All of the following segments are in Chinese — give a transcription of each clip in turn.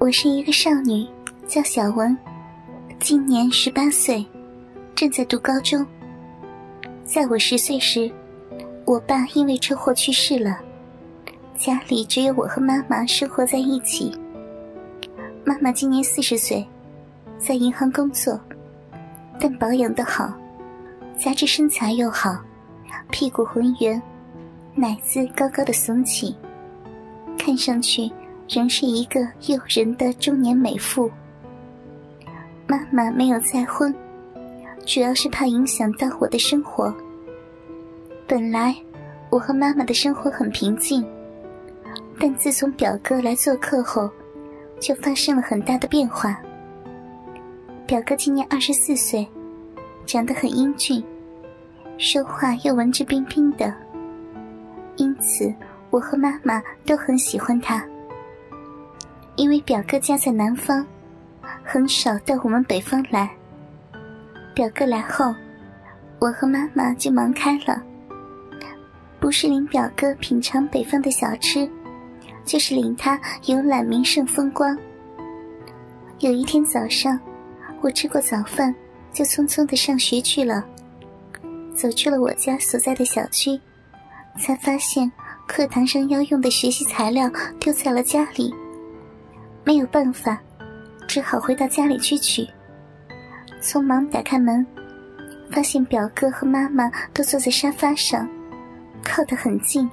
我是一个少女，叫小文，今年十八岁，正在读高中。在我十岁时，我爸因为车祸去世了，家里只有我和妈妈生活在一起。妈妈今年四十岁，在银行工作，但保养得好，加之身材又好，屁股浑圆，奶子高高的耸起，看上去。仍是一个诱人的中年美妇。妈妈没有再婚，主要是怕影响到我的生活。本来我和妈妈的生活很平静，但自从表哥来做客后，就发生了很大的变化。表哥今年二十四岁，长得很英俊，说话又文质彬彬的，因此我和妈妈都很喜欢他。因为表哥家在南方，很少到我们北方来。表哥来后，我和妈妈就忙开了。不是领表哥品尝北方的小吃，就是领他游览名胜风光。有一天早上，我吃过早饭，就匆匆的上学去了。走出了我家所在的小区，才发现课堂上要用的学习材料丢在了家里。没有办法，只好回到家里去取。匆忙打开门，发现表哥和妈妈都坐在沙发上，靠得很近。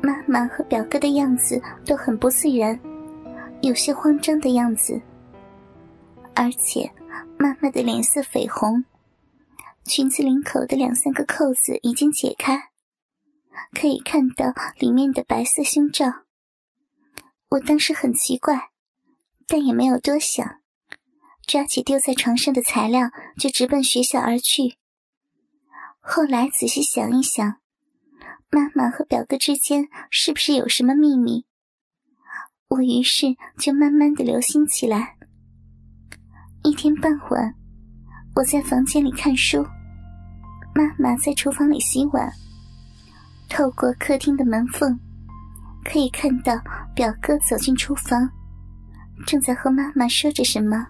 妈妈和表哥的样子都很不自然，有些慌张的样子。而且妈妈的脸色绯红，裙子领口的两三个扣子已经解开，可以看到里面的白色胸罩。我当时很奇怪，但也没有多想，抓起丢在床上的材料就直奔学校而去。后来仔细想一想，妈妈和表哥之间是不是有什么秘密？我于是就慢慢的留心起来。一天傍晚，我在房间里看书，妈妈在厨房里洗碗，透过客厅的门缝。可以看到表哥走进厨房，正在和妈妈说着什么。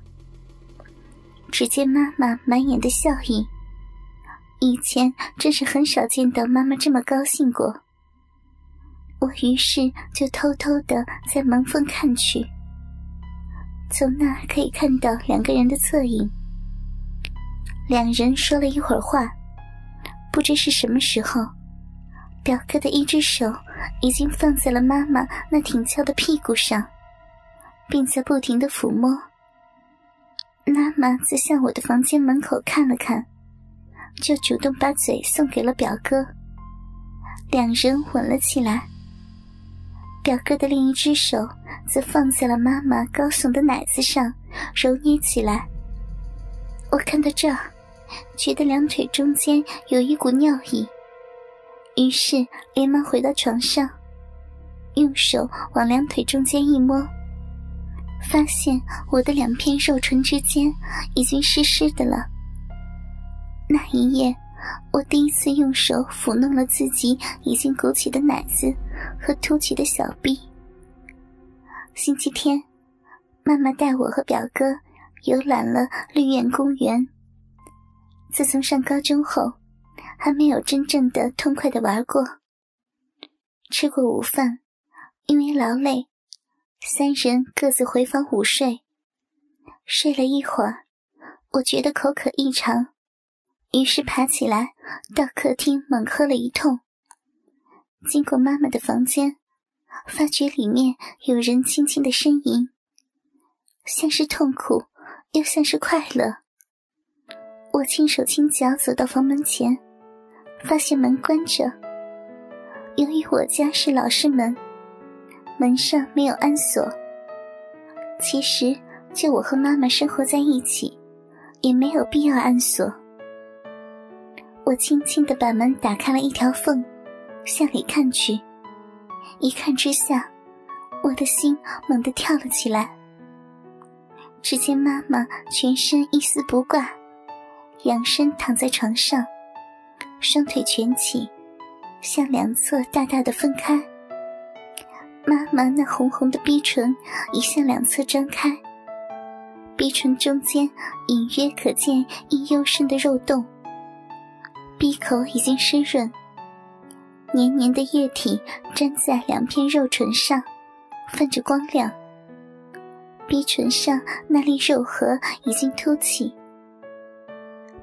只见妈妈满眼的笑意，以前真是很少见到妈妈这么高兴过。我于是就偷偷的在门缝看去，从那可以看到两个人的侧影。两人说了一会儿话，不知是什么时候，表哥的一只手。已经放在了妈妈那挺翘的屁股上，并在不停的抚摸。妈妈则向我的房间门口看了看，就主动把嘴送给了表哥，两人吻了起来。表哥的另一只手则放在了妈妈高耸的奶子上，揉捏起来。我看到这，觉得两腿中间有一股尿意。于是连忙回到床上，用手往两腿中间一摸，发现我的两片肉唇之间已经湿湿的了。那一夜，我第一次用手抚弄了自己已经鼓起的奶子和凸起的小臂。星期天，妈妈带我和表哥游览了绿苑公园。自从上高中后。还没有真正的痛快的玩过。吃过午饭，因为劳累，三人各自回房午睡。睡了一会儿，我觉得口渴异常，于是爬起来到客厅猛喝了一通。经过妈妈的房间，发觉里面有人轻轻的呻吟，像是痛苦，又像是快乐。我轻手轻脚走到房门前。发现门关着。由于我家是老式门，门上没有安锁。其实就我和妈妈生活在一起，也没有必要安锁。我轻轻的把门打开了一条缝，向里看去。一看之下，我的心猛地跳了起来。只见妈妈全身一丝不挂，仰身躺在床上。双腿蜷起，向两侧大大的分开。妈妈那红红的逼唇已向两侧张开，逼唇中间隐约可见一幽深的肉洞，闭口已经湿润，黏黏的液体粘在两片肉唇上，泛着光亮。逼唇上那粒肉核已经凸起。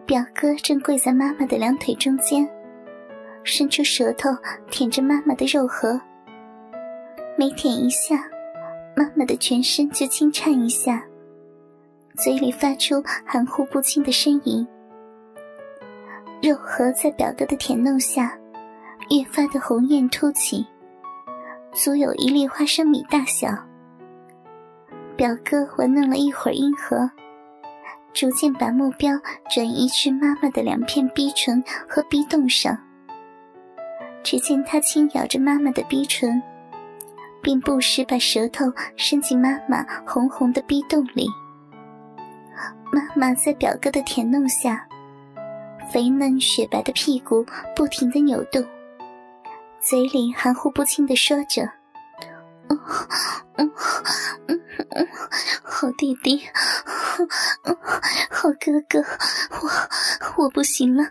表哥正跪在妈妈的两腿中间，伸出舌头舔着妈妈的肉核。每舔一下，妈妈的全身就轻颤一下，嘴里发出含糊不清的呻吟。肉核在表哥的舔弄下，越发的红艳凸起，足有一粒花生米大小。表哥玩弄了一会儿阴核。逐渐把目标转移至妈妈的两片逼唇和逼洞上。只见他轻咬着妈妈的逼唇，并不时把舌头伸进妈妈红红的逼洞里。妈妈在表哥的舔弄下，肥嫩雪白的屁股不停的扭动，嘴里含糊不清的说着：“嗯嗯嗯嗯，好弟弟。”好哥哥，我我不行了，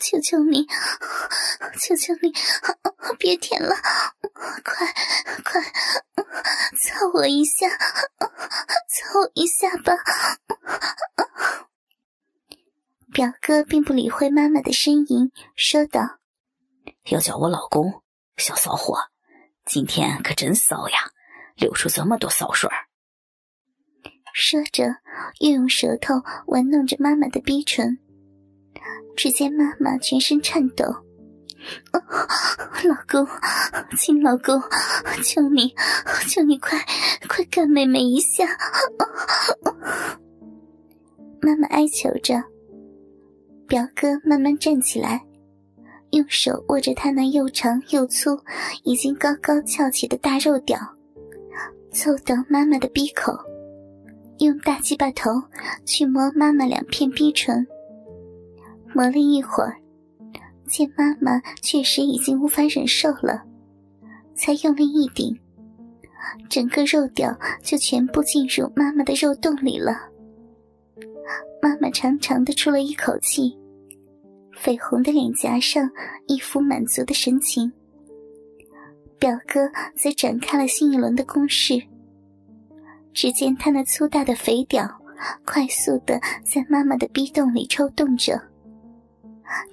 求求你，求求你，别舔了，快快操我一下，操我一下吧！表哥并不理会妈妈的呻吟，说道：“要叫我老公，小骚货，今天可真骚呀，流出这么多骚水。”说着，又用舌头玩弄着妈妈的逼唇。只见妈妈全身颤抖：“老公，亲老公，求你，求你快快干妹妹一下！”妈妈哀求着。表哥慢慢站起来，用手握着他那又长又粗、已经高高翘起的大肉屌，凑到妈妈的鼻口。用大鸡巴头去磨妈妈两片逼唇，磨了一会儿，见妈妈确实已经无法忍受了，才用力一顶，整个肉屌就全部进入妈妈的肉洞里了。妈妈长长的出了一口气，绯红的脸颊上一副满足的神情。表哥则展开了新一轮的攻势。只见他那粗大的肥屌，快速的在妈妈的逼洞里抽动着。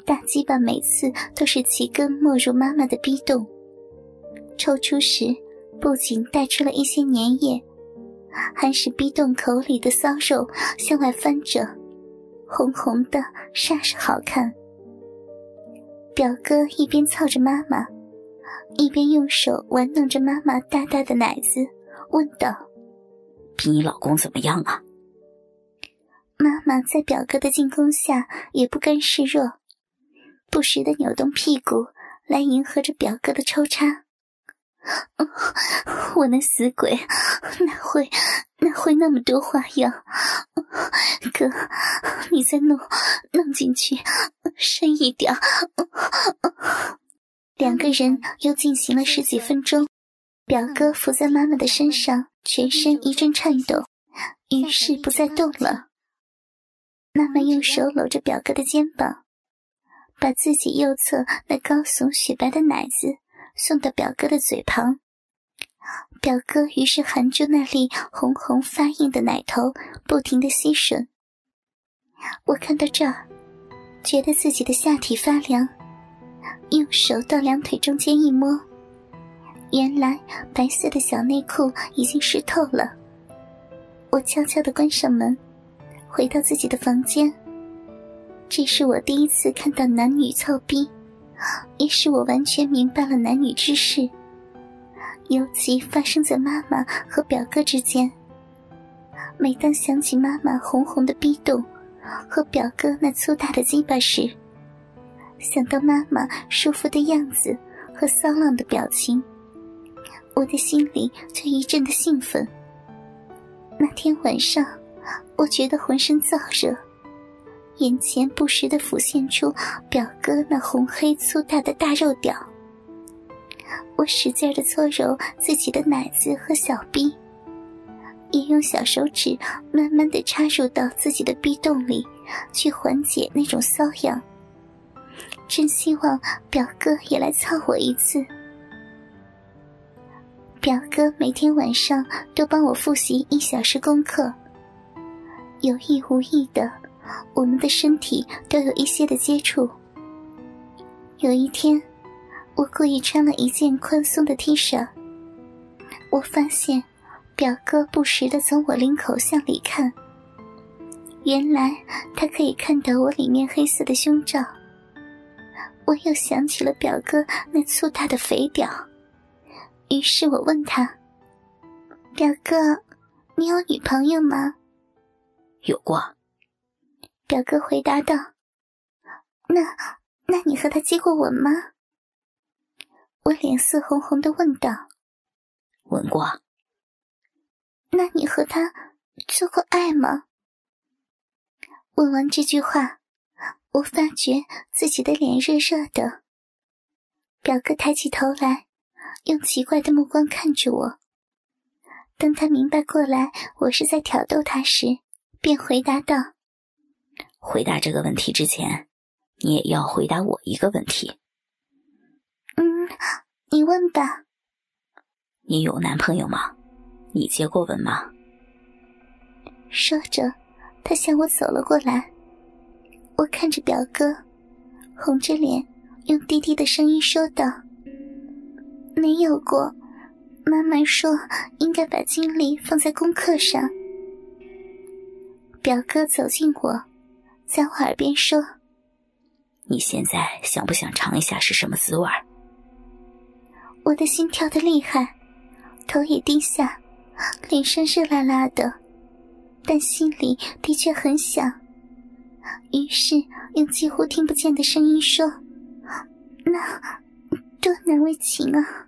大鸡巴每次都是齐根没入妈妈的逼洞，抽出时不仅带出了一些粘液，还使逼洞口里的骚肉向外翻着，红红的，煞是好看。表哥一边操着妈妈，一边用手玩弄着妈妈大大的奶子，问道。比你老公怎么样啊？妈妈在表哥的进攻下也不甘示弱，不时的扭动屁股来迎合着表哥的抽插。我那死鬼哪会哪会那么多花样？哥，你再弄弄进去深一点。两个人又进行了十几分钟，表哥伏在妈妈的身上。全身一阵颤抖，于是不再动了。妈妈用手搂着表哥的肩膀，把自己右侧那高耸雪白的奶子送到表哥的嘴旁。表哥于是含住那粒红红发硬的奶头，不停的吸吮。我看到这儿，觉得自己的下体发凉，用手到两腿中间一摸。原来白色的小内裤已经湿透了。我悄悄的关上门，回到自己的房间。这是我第一次看到男女操逼，也使我完全明白了男女之事。尤其发生在妈妈和表哥之间。每当想起妈妈红红的逼洞和表哥那粗大的鸡巴时，想到妈妈舒服的样子和骚浪的表情。我的心里就一阵的兴奋。那天晚上，我觉得浑身燥热，眼前不时的浮现出表哥那红黑粗大的大肉屌。我使劲的搓揉自己的奶子和小臂，也用小手指慢慢的插入到自己的逼洞里，去缓解那种瘙痒。真希望表哥也来操我一次。表哥每天晚上都帮我复习一小时功课，有意无意的，我们的身体都有一些的接触。有一天，我故意穿了一件宽松的 T 恤，我发现表哥不时的从我领口向里看，原来他可以看到我里面黑色的胸罩。我又想起了表哥那粗大的肥屌，于是我问他：“表哥，你有女朋友吗？”“有过。”表哥回答道。“那，那你和他接过吻吗？”我脸色红红的问道。“吻过。”“那你和他做过爱吗？”问完这句话。我发觉自己的脸热热的。表哥抬起头来，用奇怪的目光看着我。当他明白过来我是在挑逗他时，便回答道：“回答这个问题之前，你也要回答我一个问题。”“嗯，你问吧。”“你有男朋友吗？你接过吻吗？”说着，他向我走了过来。我看着表哥，红着脸，用低低的声音说道：“没有过，妈妈说应该把精力放在功课上。”表哥走近我，在我耳边说：“你现在想不想尝一下是什么滋味？”我的心跳的厉害，头也低下，脸上热辣辣的，但心里的确很想。于是用几乎听不见的声音说：“那多难为情啊！”